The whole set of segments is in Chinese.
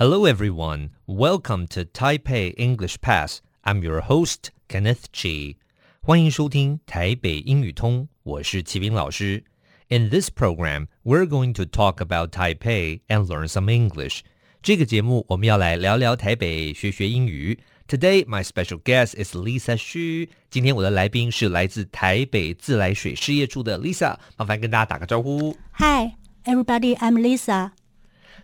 Hello, everyone. Welcome to Taipei English Pass. I'm your host, Kenneth Chi. 欢迎收听台北英语通，我是齐斌老师。In this program, we're going to talk about Taipei and learn some English. 这个节目我们要来聊聊台北，学学英语。Today, my special guest is Lisa Xu. 今天我的来宾是来自台北自来水事业处的 Lisa，麻烦跟大家打个招呼。Hi, everybody. I'm Lisa.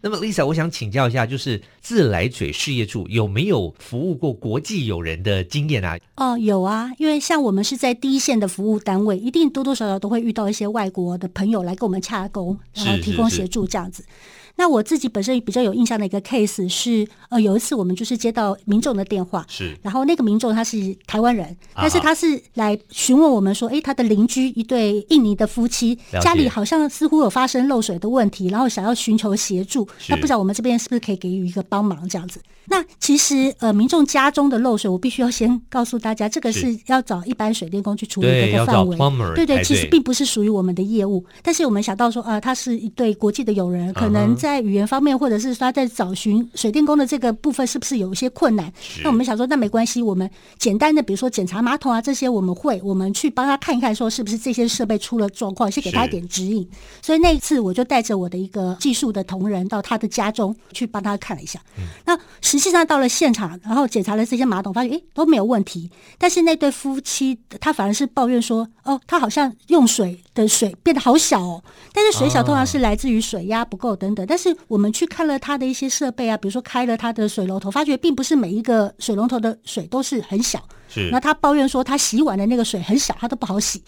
那么，Lisa，我想请教一下，就是自来水事业处有没有服务过国际友人的经验啊？哦，有啊，因为像我们是在第一线的服务单位，一定多多少少都会遇到一些外国的朋友来跟我们洽公，然后提供协助这样子。是是是那我自己本身比较有印象的一个 case 是，呃，有一次我们就是接到民众的电话，是，然后那个民众他是台湾人，但是他是来询问我们说，诶，他的邻居一对印尼的夫妻家里好像似乎有发生漏水的问题，然后想要寻求协助，那不知道我们这边是不是可以给予一个帮忙这样子？那其实呃，民众家中的漏水，我必须要先告诉大家，这个是要找一般水电工去处理的一个范围，对对，其实并不是属于我们的业务，但是我们想到说，啊、呃，他是一对国际的友人，可能。在语言方面，或者是说他在找寻水电工的这个部分，是不是有一些困难？那我们想说，那没关系，我们简单的，比如说检查马桶啊这些，我们会，我们去帮他看一看，说是不是这些设备出了状况，先给他一点指引。所以那一次，我就带着我的一个技术的同仁到他的家中去帮他看了一下。那实际上到了现场，然后检查了这些马桶，发现诶都没有问题。但是那对夫妻他反而是抱怨说，哦，他好像用水的水变得好小哦。但是水小通常是来自于水压不够等等。但是我们去看了他的一些设备啊，比如说开了他的水龙头，发觉并不是每一个水龙头的水都是很小。是。那他抱怨说，他洗碗的那个水很小，他都不好洗。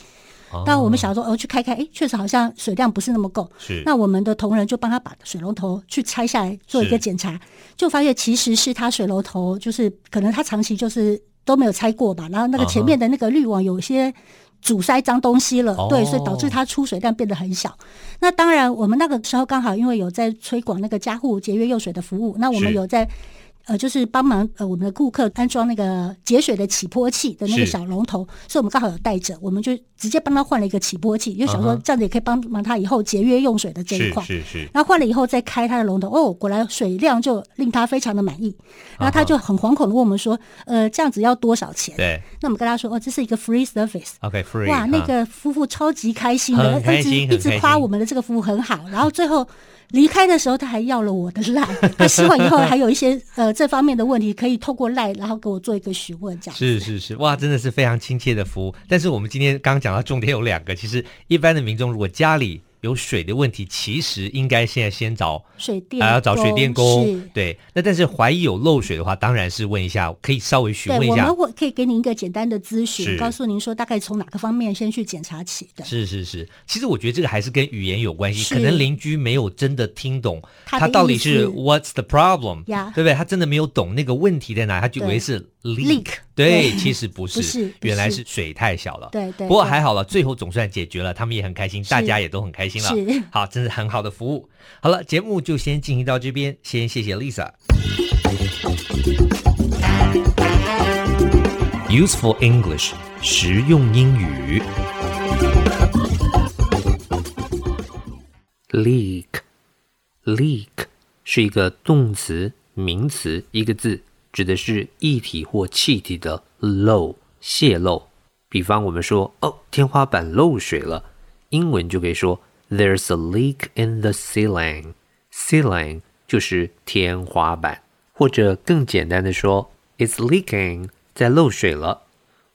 但我们想说，哦，去开开，哎，确实好像水量不是那么够。是。那我们的同仁就帮他把水龙头去拆下来做一个检查，就发现其实是他水龙头就是可能他长期就是都没有拆过吧，然后那个前面的那个滤网有些。阻塞脏东西了，对，所以导致它出水量变得很小。那当然，我们那个时候刚好因为有在推广那个家户节约用水的服务，那我们有在。呃，就是帮忙呃，我们的顾客安装那个节水的起波器的那个小龙头，所以我们刚好有带着，我们就直接帮他换了一个起波器，就想说这样子也可以帮忙他以后节约用水的这一块。是是是。然后换了以后再开他的龙头，哦，果然水量就令他非常的满意。然后他就很惶恐的问我们说，呃，这样子要多少钱？对。那我们跟他说，哦，这是一个 free service。OK，free。哇，那个夫妇超级开心的，一直一直夸我们的这个服务很好。然后最后。离开的时候，他还要了我的赖，他希望以后还有一些呃这方面的问题，可以透过赖，然后给我做一个询问，这样。是是是，哇，真的是非常亲切的服务。但是我们今天刚讲到重点有两个，其实一般的民众如果家里。有水的问题，其实应该现在先找水电，还要找水电工。对，那但是怀疑有漏水的话，当然是问一下，可以稍微询问一下。我们会可以给您一个简单的咨询，告诉您说大概从哪个方面先去检查起的。是是是，其实我觉得这个还是跟语言有关系，可能邻居没有真的听懂他到底是 What's the problem，对不对？他真的没有懂那个问题在哪，他就以为是 leak。对，其实不是，原来是水太小了。对对。不过还好了，最后总算解决了，他们也很开心，大家也都很开心。是，好，真是很好的服务。好了，节目就先进行到这边，先谢谢 Lisa。Useful English，实用英语。Leak，leak 是一个动词、名词，一个字，指的是液体或气体的漏、泄漏。比方我们说，哦，天花板漏水了，英文就可以说。There's a leak in the ceiling. Ceiling 就是天花板，或者更简单的说，It's leaking，在漏水了。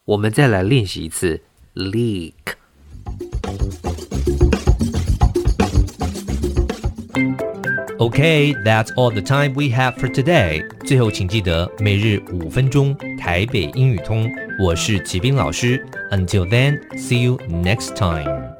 我们再来练习一次，leak。Okay, that's all the time we have for today. 最后，请记得每日五分钟台北英语通。我是齐斌老师。Until then, see you next time.